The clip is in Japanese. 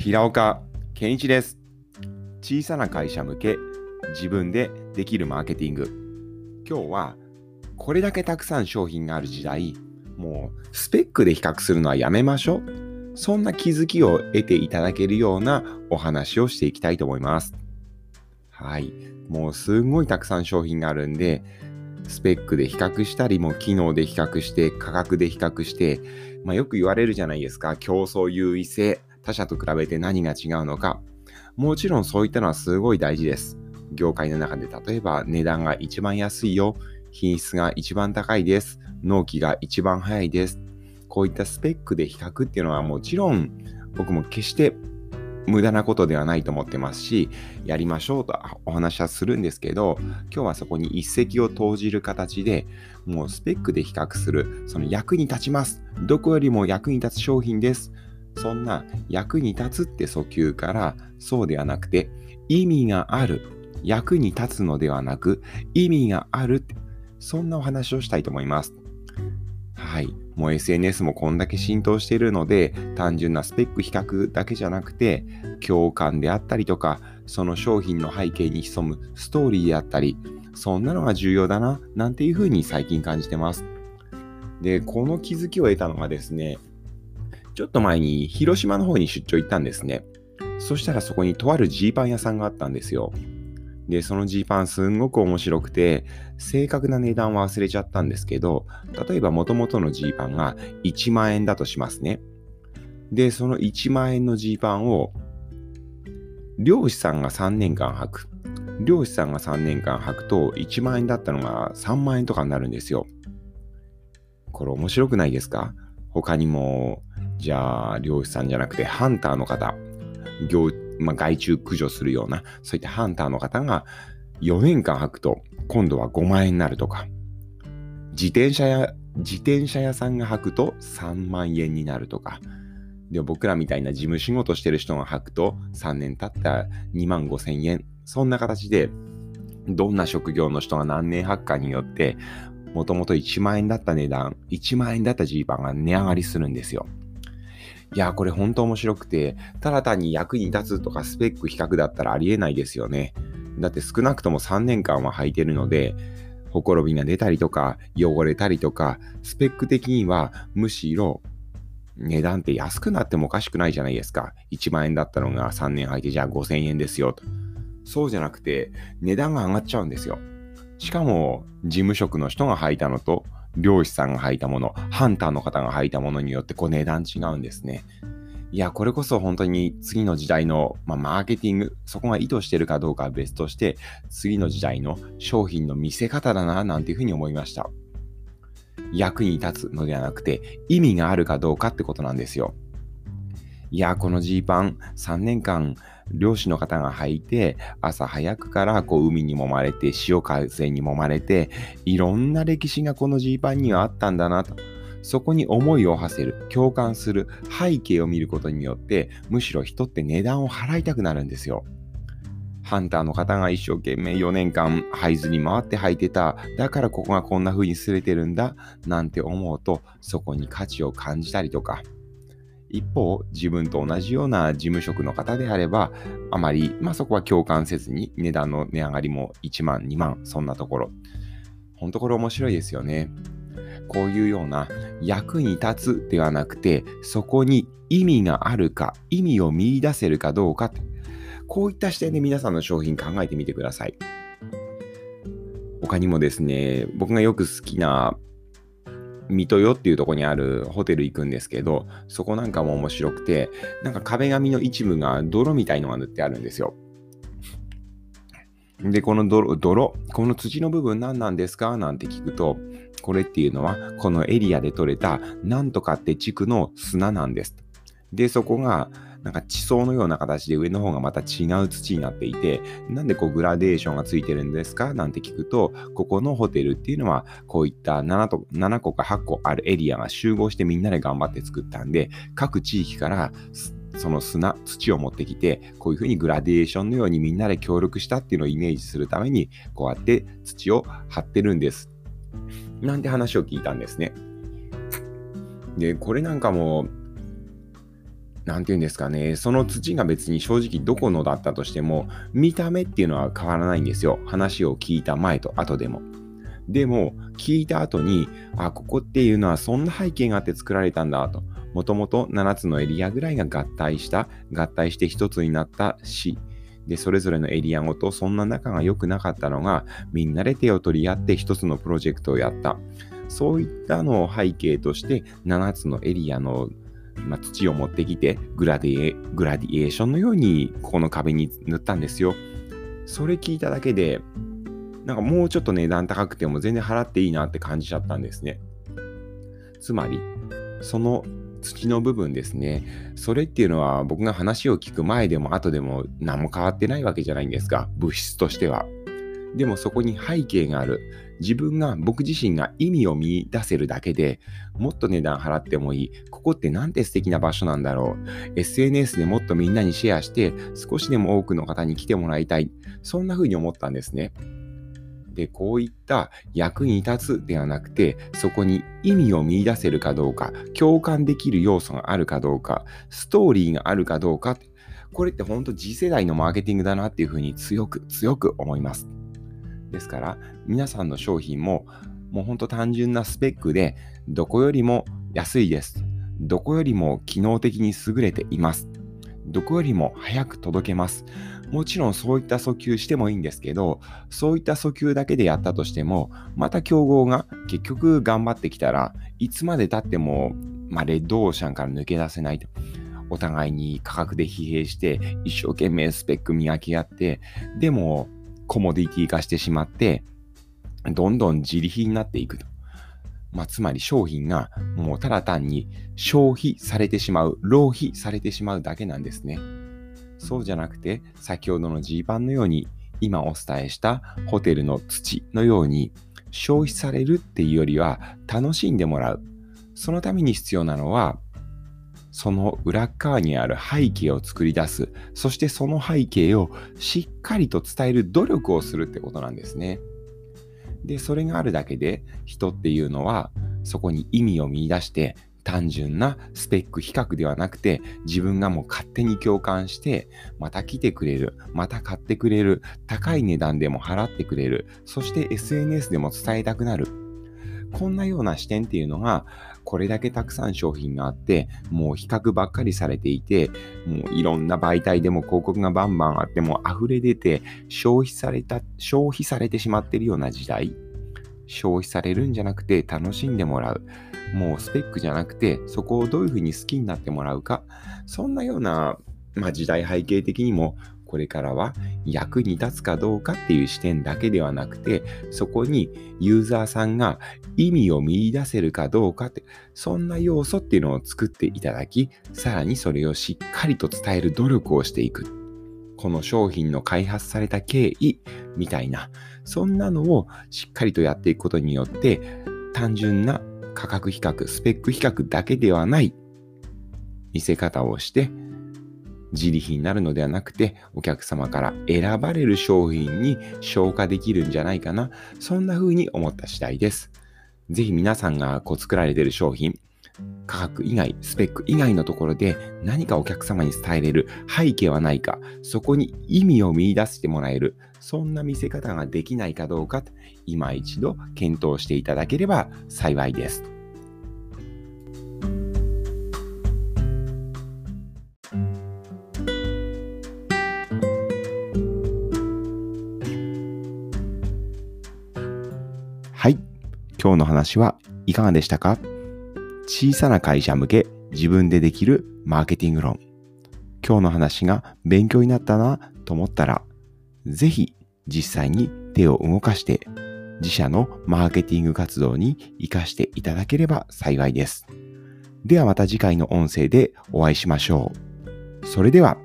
平岡健一です。小さな会社向け自分でできるマーケティング。今日はこれだけたくさん商品がある時代、もうスペックで比較するのはやめましょう。そんな気づきを得ていただけるようなお話をしていきたいと思います。はい。もうすんごいたくさん商品があるんで、スペックで比較したり、も機能で比較して、価格で比較して、まあ、よく言われるじゃないですか。競争優位性、他社と比べて何が違うのか。もちろんそういったのはすごい大事です。業界の中で例えば値段が一番安いよ、品質が一番高いです、納期が一番早いです。こういったスペックで比較っていうのはもちろん僕も決して無駄なことではないと思ってますし、やりましょうとお話はするんですけど、今日はそこに一石を投じる形で、もうスペックで比較する、その役に立ちます。どこよりも役に立つ商品です。そんな役に立つって訴求からそうではなくて意味がある役に立つのではなく意味があるそんなお話をしたいと思います。はい。もう SNS もこんだけ浸透しているので単純なスペック比較だけじゃなくて共感であったりとかその商品の背景に潜むストーリーであったりそんなのが重要だななんていうふうに最近感じてます。でこの気づきを得たのがですねちょっと前に広島の方に出張行ったんですね。そしたらそこにとあるジーパン屋さんがあったんですよ。で、そのジーパンすんごく面白くて、正確な値段は忘れちゃったんですけど、例えば元々のジーパンが1万円だとしますね。で、その1万円のジーパンを、漁師さんが3年間履く。漁師さんが3年間履くと1万円だったのが3万円とかになるんですよ。これ面白くないですか？他にもじゃあ、漁師さんじゃなくて、ハンターの方、業まあ、害虫駆除するような、そういったハンターの方が4年間履くと、今度は5万円になるとか、自転車や、自転車屋さんが履くと3万円になるとか、で僕らみたいな事務仕事してる人が履くと3年経ったら2万5千円。そんな形で、どんな職業の人が何年履くかによって、もともと1万円だった値段、1万円だったジーパンが値上がりするんですよ。いや、これ本当面白くて、ただ単に役に立つとかスペック比較だったらありえないですよね。だって少なくとも3年間は履いてるので、ほころびが出たりとか、汚れたりとか、スペック的にはむしろ値段って安くなってもおかしくないじゃないですか。1万円だったのが3年履いてじゃあ5000円ですよと。そうじゃなくて値段が上がっちゃうんですよ。しかも事務職の人が履いたのと漁師さんが履いたもの、ハンターの方が履いたものによってこう値段違うんですね。いや、これこそ本当に次の時代の、まあ、マーケティング、そこが意図してるかどうかは別として、次の時代の商品の見せ方だな、なんていうふうに思いました。役に立つのではなくて、意味があるかどうかってことなんですよ。いや、このジーパン3年間漁師の方が履いて、朝早くからこう海に揉まれて、潮風に揉まれて、いろんな歴史がこのジーパンにはあったんだなと。そこに思いを馳せる、共感する、背景を見ることによって、むしろ人って値段を払いたくなるんですよ。ハンターの方が一生懸命4年間ハイズに回って履いてた。だからここがこんな風に擦れてるんだ。なんて思うと、そこに価値を感じたりとか、一方、自分と同じような事務職の方であれば、あまり、まあ、そこは共感せずに、値段の値上がりも1万、2万、そんなところ。ほんとこれ面白いですよね。こういうような役に立つではなくて、そこに意味があるか、意味を見出せるかどうか、こういった視点で皆さんの商品考えてみてください。他にもですね、僕がよく好きな水戸よっていうとこにあるホテル行くんですけど、そこなんかも面白くて、なんか壁紙の一部が泥みたいのが塗ってあるんですよ。で、この泥、泥？この土の部分何なんですか？なんて聞くと、これっていうのは、このエリアで採れたなんとかって地区の砂なんです。で、そこが、なんか地層のような形で上の方がまた違う土になっていて、なんでこうグラデーションがついてるんですか？なんて聞くと、ここのホテルっていうのはこういった7と7個か8個あるエリアが集合してみんなで頑張って作ったんで、各地域からその砂、土を持ってきて、こういうふうにグラデーションのようにみんなで協力したっていうのをイメージするために、こうやって土を張ってるんです。なんて話を聞いたんですね。で、これなんかもなんて言うんですかね、その土が別に正直どこのだったとしても、見た目っていうのは変わらないんですよ。話を聞いた前と後でも。でも、聞いた後に、あ、ここっていうのはそんな背景があって作られたんだと。もともと7つのエリアぐらいが合体した、合体して1つになった市。で、それぞれのエリアごとそんな仲が良くなかったのが、みんなで手を取り合って1つのプロジェクトをやった。そういったのを背景として、7つのエリアのま、土を持ってきてグラディグラディエーションのようにここの壁に塗ったんですよ。それ聞いただけでなんかもうちょっと値段高くても全然払っていいなって感じちゃったんですね。つまり、その土の部分ですね。それっていうのは僕が話を聞く前でも後でも何も変わってないわけじゃないんですか。物質としては。でもそこに背景がある。自分が、僕自身が意味を見出せるだけでもっと値段払ってもいい。ここってなんて素敵な場所なんだろう。SNS でもっとみんなにシェアして少しでも多くの方に来てもらいたい。そんな風に思ったんですね。で、こういった役に立つではなくて、そこに意味を見出せるかどうか、共感できる要素があるかどうか、ストーリーがあるかどうか、これって本当次世代のマーケティングだなっていうふうに強く強く思います。ですから、皆さんの商品も、もう本当単純なスペックで、どこよりも安いです。どこよりも機能的に優れています。どこよりも早く届けます。もちろんそういった訴求してもいいんですけど、そういった訴求だけでやったとしても、また競合が結局頑張ってきたらいつまでたっても、まあ、レッドオーシャンから抜け出せないと。お互いに価格で疲弊して、一生懸命スペック磨き合って、でもコモディティ化してしまって、どんどん自利品になっていくと。まあ、つまり商品がもうただ単に消費されてしまう、浪費されてしまうだけなんですね。そうじゃなくて、先ほどの G 版のように、今お伝えしたホテルの土のように、消費されるっていうよりは楽しんでもらう。そのために必要なのは、その裏側にある背景を作り出す。そしてその背景をしっかりと伝える努力をするってことなんですね。で、それがあるだけで人っていうのはそこに意味を見出して単純なスペック比較ではなくて自分がもう勝手に共感してまた来てくれるまた買ってくれる高い値段でも払ってくれるそして SNS でも伝えたくなるこんなような視点っていうのがこれだけたくさん商品があってもう比較ばっかりされていてもういろんな媒体でも広告がバンバンあっても溢れ出て消費された消費されてしまってるような時代消費されるんじゃなくて楽しんでもらう。もうスペックじゃなくて、そこをどういうふうに好きになってもらうか、そんなような、まあ、時代背景的にも、これからは役に立つかどうかっていう視点だけではなくて、そこにユーザーさんが意味を見出せるかどうかって、そんな要素っていうのを作っていただき、さらにそれをしっかりと伝える努力をしていく。この商品の開発された経緯みたいな、そんなのをしっかりとやっていくことによって、単純な価格比較、スペック比較だけではない見せ方をして、自利品になるのではなくて、お客様から選ばれる商品に消化できるんじゃないかな。そんな風に思った次第です。ぜひ皆さんがこう作られている商品、価格以外、スペック以外のところで何かお客様に伝えれる背景はないか、そこに意味を見出してもらえる、そんな見せ方ができないかどうか、今一度検討していただければ幸いです。今日の話はいかがでしたか？小さな会社向け自分でできるマーケティング論。今日の話が勉強になったなと思ったら、ぜひ実際に手を動かして自社のマーケティング活動に活かしていただければ幸いです。ではまた次回の音声でお会いしましょう。それでは。